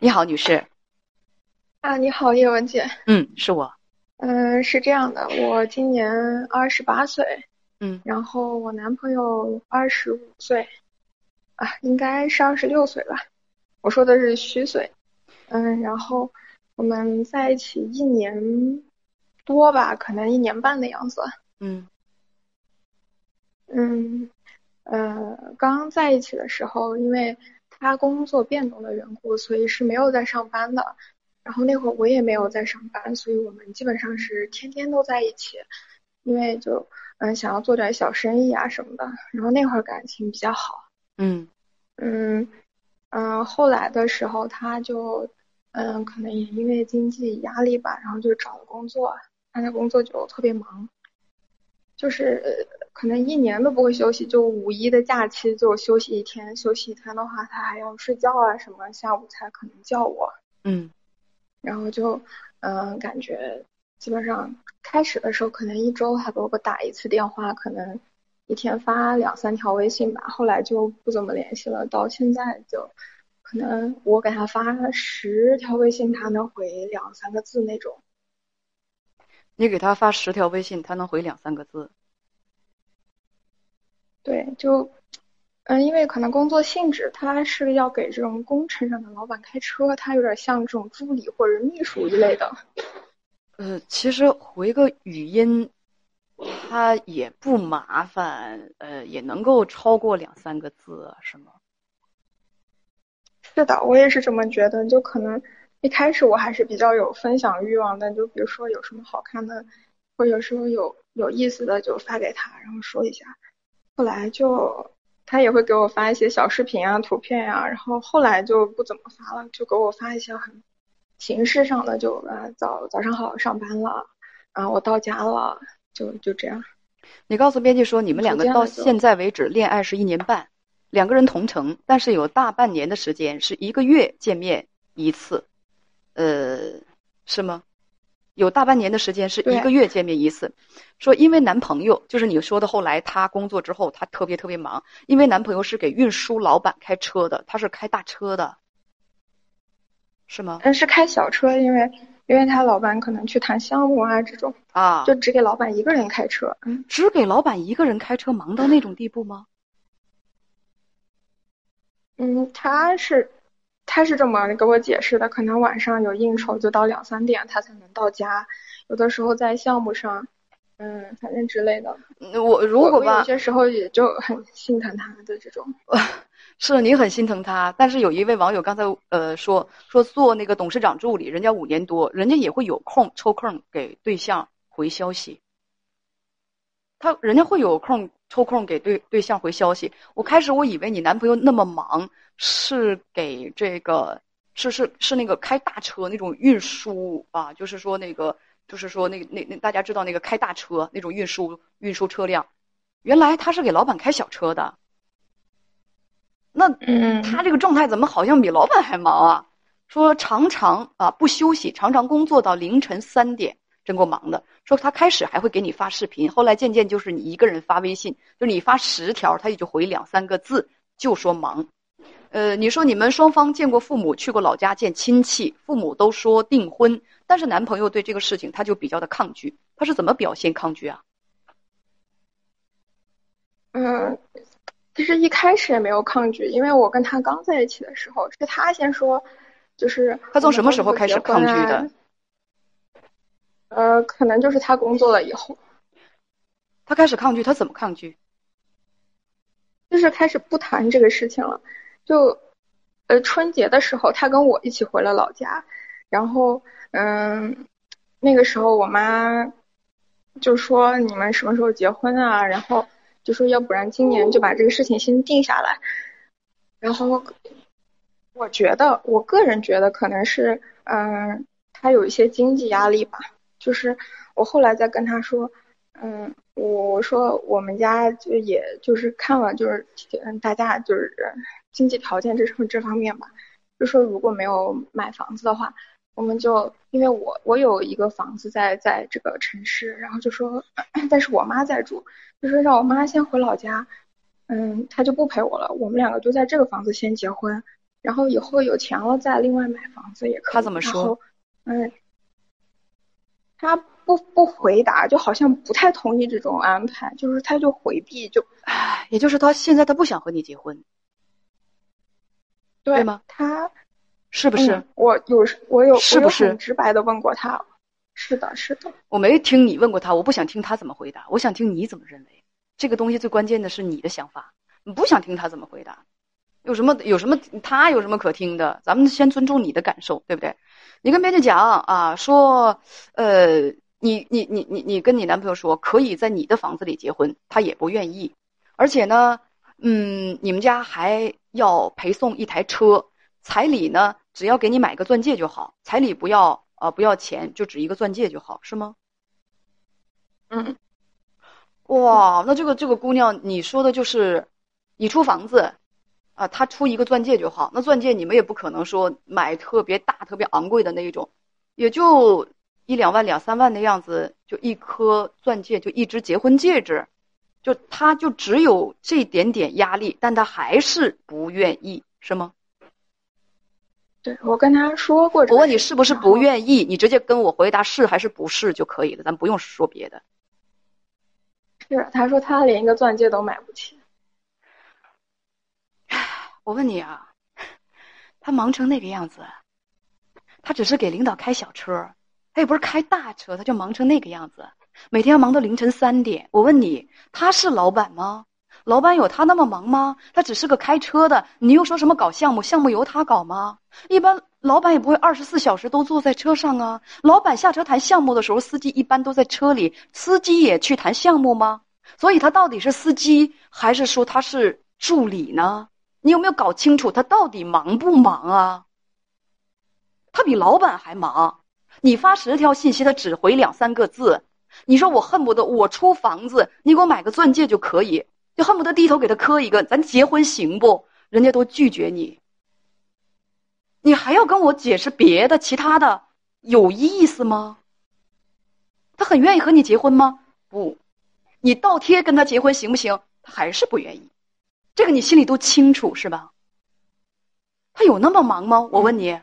你好，女士。啊，你好，叶文姐。嗯，是我。嗯，是这样的，我今年二十八岁。嗯。然后我男朋友二十五岁，啊，应该是二十六岁吧。我说的是虚岁。嗯，然后我们在一起一年多吧，可能一年半的样子。嗯。嗯，呃，刚在一起的时候，因为。他工作变动的缘故，所以是没有在上班的。然后那会儿我也没有在上班，所以我们基本上是天天都在一起。因为就嗯想要做点小生意啊什么的。然后那会儿感情比较好。嗯嗯嗯，后来的时候他就嗯可能也因为经济压力吧，然后就找了工作。他的工作就特别忙，就是。可能一年都不会休息，就五一的假期就休息一天，休息一天的话，他还要睡觉啊什么，下午才可能叫我。嗯，然后就嗯，感觉基本上开始的时候可能一周他给我打一次电话，可能一天发两三条微信吧，后来就不怎么联系了。到现在就可能我给他发十条微信，他能回两三个字那种。你给他发十条微信，他能回两三个字？对，就，嗯，因为可能工作性质，他是要给这种工程上的老板开车，他有点像这种助理或者秘书一类的。呃，其实回个语音，他也不麻烦，呃，也能够超过两三个字，是吗？是的，我也是这么觉得。就可能一开始我还是比较有分享欲望的，就比如说有什么好看的，或者说有有意思的，就发给他，然后说一下。后来就他也会给我发一些小视频啊、图片呀，然后后来就不怎么发了，就给我发一些很形式上的，就啊早早上好上班了，然后我到家了，就就这样。你告诉编辑说，你们两个到现在为止恋爱是一年半，两个人同城，但是有大半年的时间是一个月见面一次，呃，是吗？有大半年的时间是一个月见面一次，说因为男朋友就是你说的后来他工作之后他特别特别忙，因为男朋友是给运输老板开车的，他是开大车的，是吗？嗯，是开小车，因为因为他老板可能去谈项目啊这种啊，就只给老板一个人开车，嗯，只给老板一个人开车，忙到那种地步吗？嗯，他是。他是这么给我解释的，可能晚上有应酬，就到两三点他才能到家。有的时候在项目上，嗯，反正之类的。我如果吧，有些时候也就很心疼他的这种。是你很心疼他，但是有一位网友刚才呃说说做那个董事长助理，人家五年多，人家也会有空抽空给对象回消息。他人家会有空抽空给对对象回消息。我开始我以为你男朋友那么忙。是给这个，是是是那个开大车那种运输啊，就是说那个，就是说那那那大家知道那个开大车那种运输运输车辆，原来他是给老板开小车的。那他这个状态怎么好像比老板还忙啊？说常常啊不休息，常常工作到凌晨三点，真够忙的。说他开始还会给你发视频，后来渐渐就是你一个人发微信，就你发十条，他也就回两三个字，就说忙。呃，你说你们双方见过父母，去过老家见亲戚，父母都说订婚，但是男朋友对这个事情他就比较的抗拒，他是怎么表现抗拒啊？嗯，其实一开始也没有抗拒，因为我跟他刚在一起的时候，是他先说，就是他从什么时候开始抗拒的？呃，可能就是他工作了以后，他开始抗拒，他怎么抗拒？就是开始不谈这个事情了。就，呃，春节的时候，他跟我一起回了老家，然后，嗯，那个时候我妈就说你们什么时候结婚啊？然后就说要不然今年就把这个事情先定下来。然后，我觉得，我个人觉得可能是，嗯，他有一些经济压力吧。就是我后来再跟他说，嗯，我说我们家就也就是看了，就是嗯，大家就是。经济条件这什么这方面吧，就说如果没有买房子的话，我们就因为我我有一个房子在在这个城市，然后就说，但是我妈在住，就说让我妈先回老家，嗯，她就不陪我了，我们两个就在这个房子先结婚，然后以后有钱了再另外买房子也可以。他怎么说？嗯，他不不回答，就好像不太同意这种安排，就是他就回避，就，也就是他现在他不想和你结婚，对吗？他是不是？我有我有是不是直白的问过他？是的，是的。我没听你问过他，我不想听他怎么回答，我想听你怎么认为。这个东西最关键的是你的想法，你不想听他怎么回答，有什么有什么他有什么可听的？咱们先尊重你的感受，对不对？你跟编辑讲啊，说，呃，你你你你你跟你男朋友说，可以在你的房子里结婚，他也不愿意，而且呢，嗯，你们家还要陪送一台车，彩礼呢，只要给你买个钻戒就好，彩礼不要啊，不要钱，就只一个钻戒就好，是吗？嗯。哇，那这个这个姑娘，你说的就是，你出房子，啊，他出一个钻戒就好。那钻戒你们也不可能说买特别大、特别昂贵的那一种，也就一两万、两三万的样子，就一颗钻戒，就一只结婚戒指，就他就只有这点点压力，但他还是不愿意，是吗？对我跟他说过，我问你是不是不愿意，你直接跟我回答是还是不是就可以了，咱不用说别的。是，他说他连一个钻戒都买不起。我问你啊，他忙成那个样子，他只是给领导开小车，他也不是开大车，他就忙成那个样子，每天要忙到凌晨三点。我问你，他是老板吗？老板有他那么忙吗？他只是个开车的，你又说什么搞项目？项目由他搞吗？一般老板也不会二十四小时都坐在车上啊。老板下车谈项目的时候，司机一般都在车里。司机也去谈项目吗？所以他到底是司机还是说他是助理呢？你有没有搞清楚他到底忙不忙啊？他比老板还忙。你发十条信息，他只回两三个字。你说我恨不得我出房子，你给我买个钻戒就可以，就恨不得低头给他磕一个，咱结婚行不？人家都拒绝你。你还要跟我解释别的、其他的，有意思吗？他很愿意和你结婚吗？不，你倒贴跟他结婚行不行？他还是不愿意，这个你心里都清楚是吧？他有那么忙吗？我问你，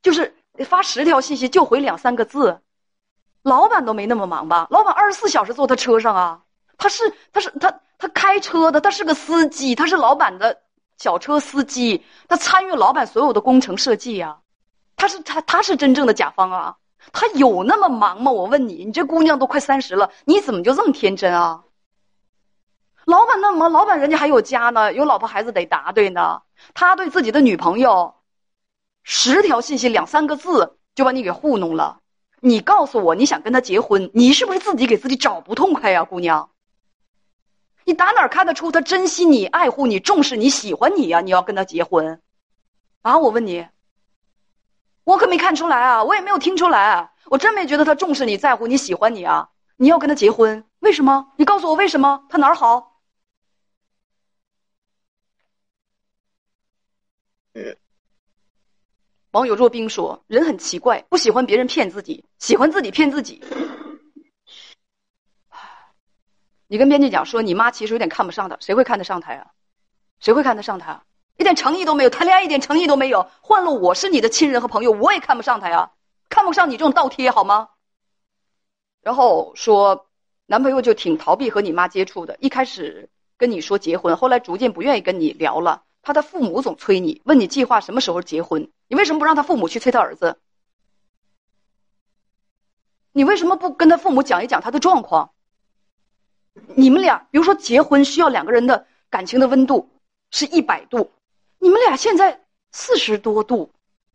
就是发十条信息就回两三个字，老板都没那么忙吧？老板二十四小时坐他车上啊，他是他是他他开车的，他是个司机，他是老板的。小车司机，他参与老板所有的工程设计呀，他是他他是真正的甲方啊，他有那么忙吗？我问你，你这姑娘都快三十了，你怎么就这么天真啊？老板那么，老板人家还有家呢，有老婆孩子得答对呢。他对自己的女朋友，十条信息两三个字就把你给糊弄了。你告诉我，你想跟他结婚，你是不是自己给自己找不痛快呀，姑娘？你打哪儿看得出他珍惜你、爱护你、重视你、喜欢你呀？你要跟他结婚，啊？我问你，我可没看出来啊，我也没有听出来，我真没觉得他重视你、在乎你、喜欢你啊！你要跟他结婚，为什么？你告诉我为什么？他哪儿好？嗯。网友若冰说：“人很奇怪，不喜欢别人骗自己，喜欢自己骗自己。”你跟编辑讲说，你妈其实有点看不上他，谁会看得上他呀？谁会看得上他？一点诚意都没有，谈恋爱一点诚意都没有。换了我是你的亲人和朋友，我也看不上他呀，看不上你这种倒贴好吗？然后说，男朋友就挺逃避和你妈接触的，一开始跟你说结婚，后来逐渐不愿意跟你聊了。他的父母总催你，问你计划什么时候结婚，你为什么不让他父母去催他儿子？你为什么不跟他父母讲一讲他的状况？你们俩，比如说结婚需要两个人的感情的温度是一百度，你们俩现在四十多度，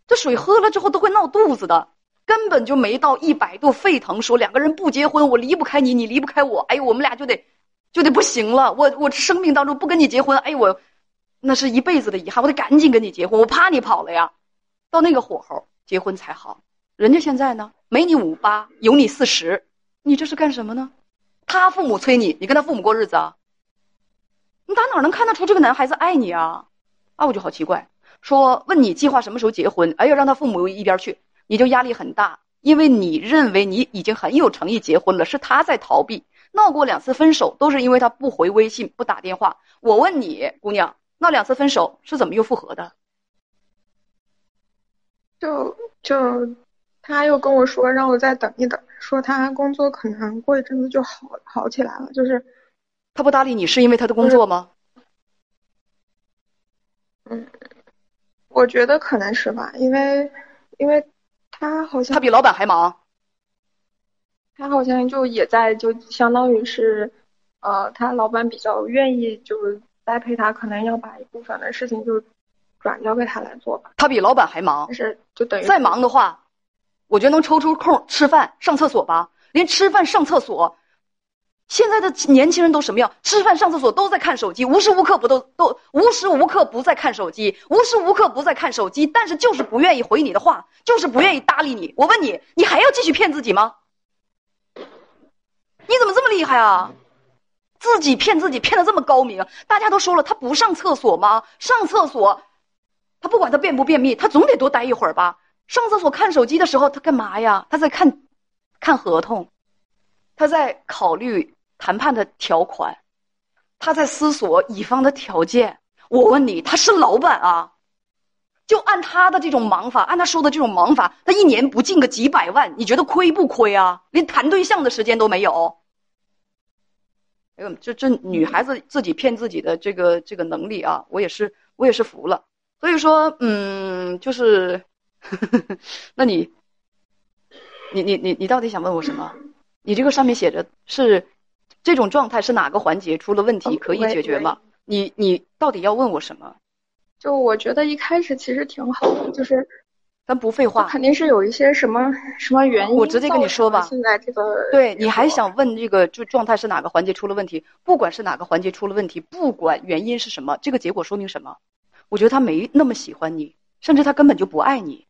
这水喝了之后都会闹肚子的，根本就没到一百度沸腾。说两个人不结婚，我离不开你，你离不开我，哎呦，我们俩就得就得不行了。我我生命当中不跟你结婚，哎我那是一辈子的遗憾，我得赶紧跟你结婚，我怕你跑了呀。到那个火候结婚才好。人家现在呢，没你五八，有你四十，你这是干什么呢？他父母催你，你跟他父母过日子啊？你打哪能看得出这个男孩子爱你啊？啊，我就好奇怪。说问你计划什么时候结婚？哎呀，让他父母一边去，你就压力很大，因为你认为你已经很有诚意结婚了，是他在逃避。闹过两次分手，都是因为他不回微信、不打电话。我问你，姑娘，那两次分手是怎么又复合的？就就，他又跟我说让我再等一等，说他工作可能过一阵子就好好起来了。就是他不搭理你，是因为他的工作吗？嗯，我觉得可能是吧，因为因为他好像他比老板还忙。他好像就也在，就相当于是，呃，他老板比较愿意就栽培他，可能要把一部分的事情就转交给他来做吧。他比老板还忙，但是就等于再忙的话，我觉得能抽出空吃饭、上厕所吧。连吃饭、上厕所，现在的年轻人都什么样？吃饭、上厕所都在看手机，无时无刻不都都无时无刻不在看手机，无时无刻不在看手机，但是就是不愿意回你的话，就是不愿意搭理你。我问你，你还要继续骗自己吗？你怎么这么厉害啊？自己骗自己骗的这么高明，大家都说了，他不上厕所吗？上厕所，他不管他便不便秘，他总得多待一会儿吧。上厕所看手机的时候，他干嘛呀？他在看，看合同，他在考虑谈判的条款，他在思索乙方的条件。我问你，他是老板啊？就按他的这种忙法，按他说的这种忙法，他一年不进个几百万，你觉得亏不亏啊？连谈对象的时间都没有。这这女孩子自己骗自己的这个这个能力啊，我也是我也是服了。所以说，嗯，就是，那你，你你你你到底想问我什么？你这个上面写着是这种状态是哪个环节出了问题可以解决吗？你你到底要问我什么？就我觉得一开始其实挺好的，就是咱不废话，肯定是有一些什么什么原因。我直接跟你说吧，现在这个对你还想问这个就状态是哪个环节出了问题？不管是哪个环节出了问题，不管原因是什么，这个结果说明什么？我觉得他没那么喜欢你，甚至他根本就不爱你，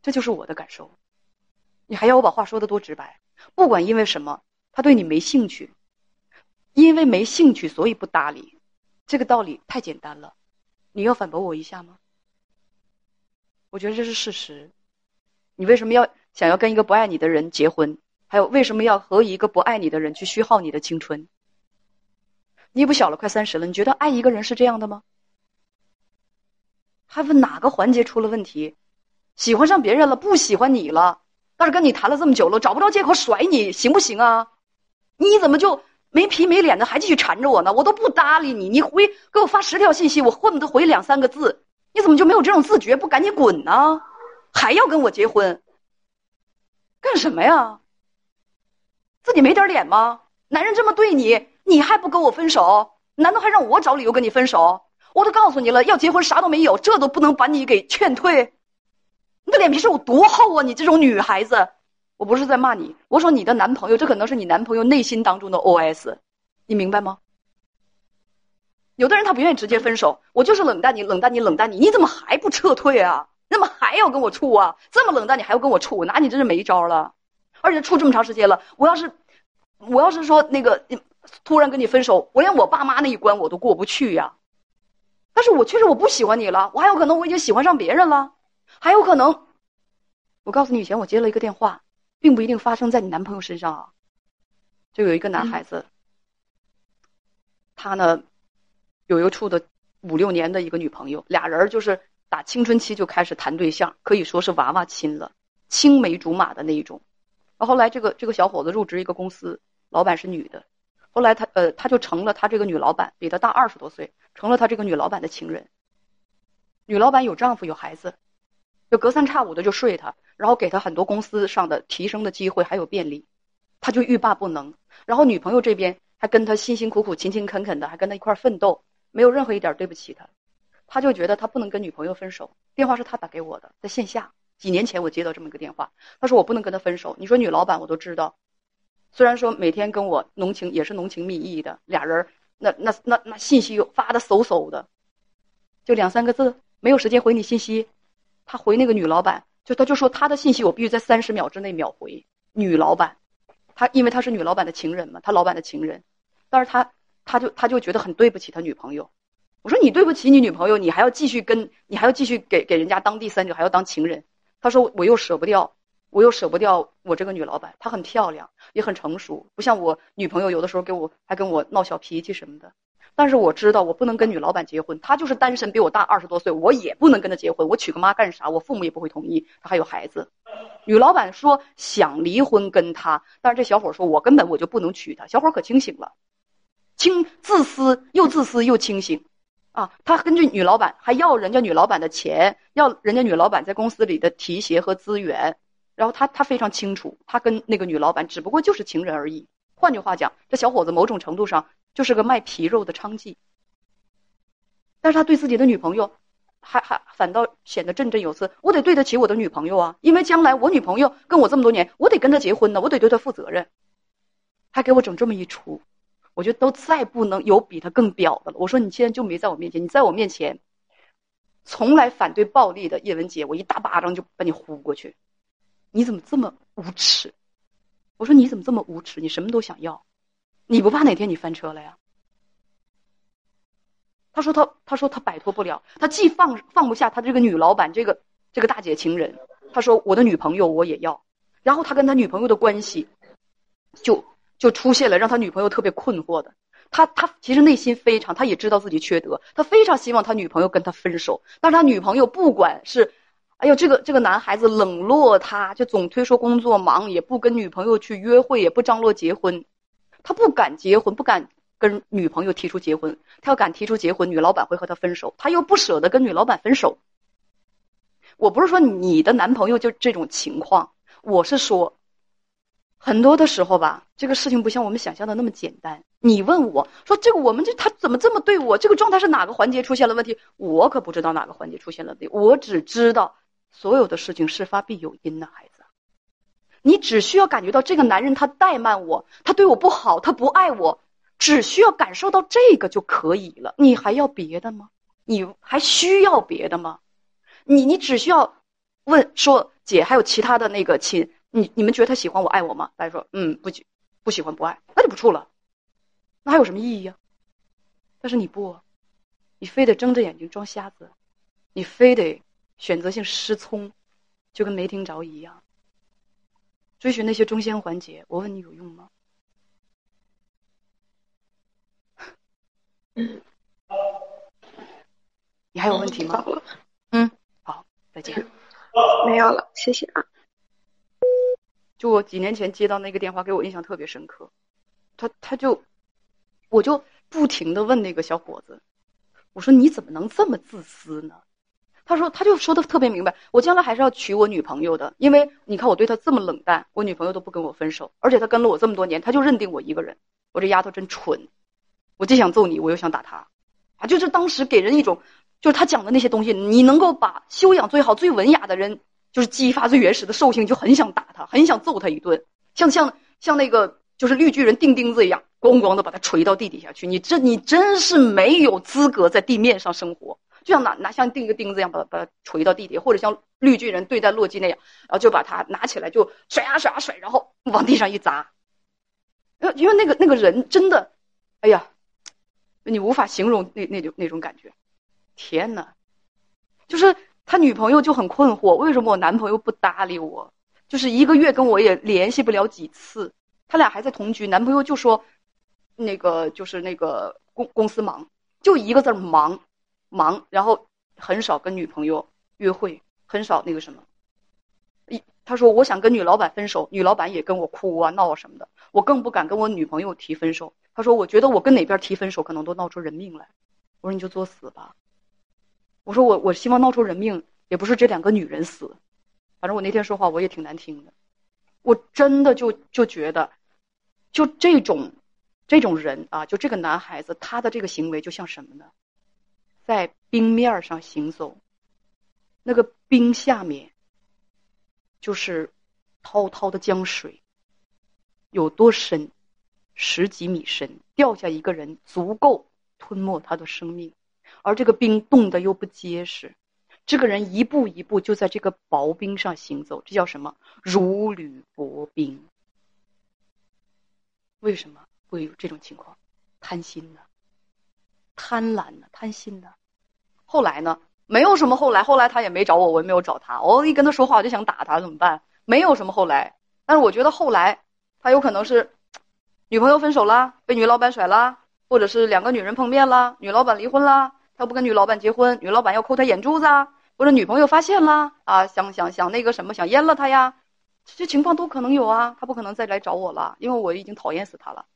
这就是我的感受。你还要我把话说的多直白？不管因为什么，他对你没兴趣，因为没兴趣所以不搭理，这个道理太简单了。你要反驳我一下吗？我觉得这是事实。你为什么要想要跟一个不爱你的人结婚？还有为什么要和一个不爱你的人去虚耗你的青春？你也不小了，快三十了，你觉得爱一个人是这样的吗？还问哪个环节出了问题？喜欢上别人了，不喜欢你了，但是跟你谈了这么久了，找不着借口甩你，行不行啊？你怎么就？没皮没脸的还继续缠着我呢，我都不搭理你。你回给我发十条信息，我恨不得回两三个字。你怎么就没有这种自觉？不赶紧滚呢？还要跟我结婚？干什么呀？自己没点脸吗？男人这么对你，你还不跟我分手？难道还让我找理由跟你分手？我都告诉你了，要结婚啥都没有，这都不能把你给劝退。你的脸皮是有多厚啊？你这种女孩子！我不是在骂你，我说你的男朋友，这可能是你男朋友内心当中的 OS，你明白吗？有的人他不愿意直接分手，我就是冷淡你，冷淡你，冷淡你，你怎么还不撤退啊？那么还要跟我处啊？这么冷淡你还要跟我处，我拿你真是没招了。而且处这么长时间了，我要是，我要是说那个突然跟你分手，我连我爸妈那一关我都过不去呀。但是我确实我不喜欢你了，我还有可能我已经喜欢上别人了，还有可能，我告诉你，以前我接了一个电话。并不一定发生在你男朋友身上啊。就有一个男孩子，他呢有一个处的五六年的一个女朋友，俩人就是打青春期就开始谈对象，可以说是娃娃亲了，青梅竹马的那一种。然后来这个这个小伙子入职一个公司，老板是女的，后来他呃他就成了他这个女老板，比他大二十多岁，成了他这个女老板的情人。女老板有丈夫有孩子，就隔三差五的就睡他。然后给他很多公司上的提升的机会，还有便利，他就欲罢不能。然后女朋友这边还跟他辛辛苦苦、勤勤恳恳的，还跟他一块奋斗，没有任何一点对不起他。他就觉得他不能跟女朋友分手。电话是他打给我的，在线下。几年前我接到这么一个电话，他说我不能跟他分手。你说女老板我都知道，虽然说每天跟我浓情也是浓情蜜意的，俩人那那那那信息发的嗖嗖的，就两三个字，没有时间回你信息。他回那个女老板。就他就说他的信息我必须在三十秒之内秒回。女老板，他因为他是女老板的情人嘛，他老板的情人，但是他他就他就觉得很对不起他女朋友。我说你对不起你女朋友，你还要继续跟你还要继续给给人家当第三者，还要当情人。他说我又舍不掉，我又舍不掉我这个女老板，她很漂亮，也很成熟，不像我女朋友有的时候给我还跟我闹小脾气什么的。但是我知道我不能跟女老板结婚，她就是单身，比我大二十多岁，我也不能跟她结婚。我娶个妈干啥？我父母也不会同意。她还有孩子，女老板说想离婚跟他，但是这小伙说，我根本我就不能娶她。小伙可清醒了，清自私又自私又清醒，啊，他根据女老板还要人家女老板的钱，要人家女老板在公司里的提携和资源。然后他他非常清楚，他跟那个女老板只不过就是情人而已。换句话讲，这小伙子某种程度上就是个卖皮肉的娼妓。但是他对自己的女朋友，还还反倒显得振振有词。我得对得起我的女朋友啊，因为将来我女朋友跟我这么多年，我得跟她结婚呢，我得对她负责任。还给我整这么一出，我觉得都再不能有比他更婊的了。我说你现在就没在我面前，你在我面前，从来反对暴力的叶文洁，我一大巴掌就把你呼过去。你怎么这么无耻？我说你怎么这么无耻？你什么都想要，你不怕哪天你翻车了呀？他说他他说他摆脱不了，他既放放不下他这个女老板这个这个大姐情人，他说我的女朋友我也要，然后他跟他女朋友的关系，就就出现了让他女朋友特别困惑的，他他其实内心非常，他也知道自己缺德，他非常希望他女朋友跟他分手，但是他女朋友不管是。哎呦，这个这个男孩子冷落他，就总推说工作忙，也不跟女朋友去约会，也不张罗结婚。他不敢结婚，不敢跟女朋友提出结婚。他要敢提出结婚，女老板会和他分手。他又不舍得跟女老板分手。我不是说你的男朋友就这种情况，我是说，很多的时候吧，这个事情不像我们想象的那么简单。你问我说这个，我们这他怎么这么对我？这个状态是哪个环节出现了问题？我可不知道哪个环节出现了问题，我只知道。所有的事情事发必有因呢，孩子，你只需要感觉到这个男人他怠慢我，他对我不好，他不爱我，只需要感受到这个就可以了。你还要别的吗？你还需要别的吗？你你只需要问说姐还有其他的那个亲，你你们觉得他喜欢我爱我吗？大家说嗯不喜不喜欢不爱，那就不处了，那还有什么意义呀？但是你不，你非得睁着眼睛装瞎子，你非得。选择性失聪，就跟没听着一样。追寻那些中间环节，我问你有用吗？你还有问题吗？嗯，好，再见。没有了，谢谢啊。就我几年前接到那个电话，给我印象特别深刻。他他就，我就不停的问那个小伙子，我说你怎么能这么自私呢？他说，他就说的特别明白，我将来还是要娶我女朋友的，因为你看我对他这么冷淡，我女朋友都不跟我分手，而且他跟了我这么多年，他就认定我一个人。我这丫头真蠢，我既想揍你，我又想打他，啊，就是当时给人一种，就是他讲的那些东西，你能够把修养最好、最文雅的人，就是激发最原始的兽性，就很想打他，很想揍他一顿，像像像那个就是绿巨人钉钉子一样，咣咣的把他锤到地底下去。你这你真是没有资格在地面上生活。就像拿拿像钉一个钉子一样，把把它锤到地底，或者像绿巨人对待洛基那样，然后就把它拿起来就甩啊甩啊甩，然后往地上一砸。呃，因为那个那个人真的，哎呀，你无法形容那那种那种感觉。天呐，就是他女朋友就很困惑，为什么我男朋友不搭理我？就是一个月跟我也联系不了几次。他俩还在同居，男朋友就说，那个就是那个公公司忙，就一个字忙。忙，然后很少跟女朋友约会，很少那个什么。一他说我想跟女老板分手，女老板也跟我哭啊闹啊什么的，我更不敢跟我女朋友提分手。他说我觉得我跟哪边提分手可能都闹出人命来。我说你就作死吧。我说我我希望闹出人命也不是这两个女人死，反正我那天说话我也挺难听的。我真的就就觉得，就这种这种人啊，就这个男孩子他的这个行为就像什么呢？在冰面上行走，那个冰下面就是滔滔的江水，有多深？十几米深，掉下一个人足够吞没他的生命，而这个冰冻的又不结实，这个人一步一步就在这个薄冰上行走，这叫什么？如履薄冰。为什么会有这种情况？贪心呢？贪婪呢，贪心呢？后来呢？没有什么后来，后来他也没找我，我也没有找他。我一跟他说话，我就想打他，怎么办？没有什么后来。但是我觉得后来他有可能是女朋友分手啦，被女老板甩啦，或者是两个女人碰面啦，女老板离婚啦，他不跟女老板结婚，女老板要抠他眼珠子啊，或者女朋友发现啦啊，想想想那个什么，想阉了他呀，这些情况都可能有啊。他不可能再来找我了，因为我已经讨厌死他了。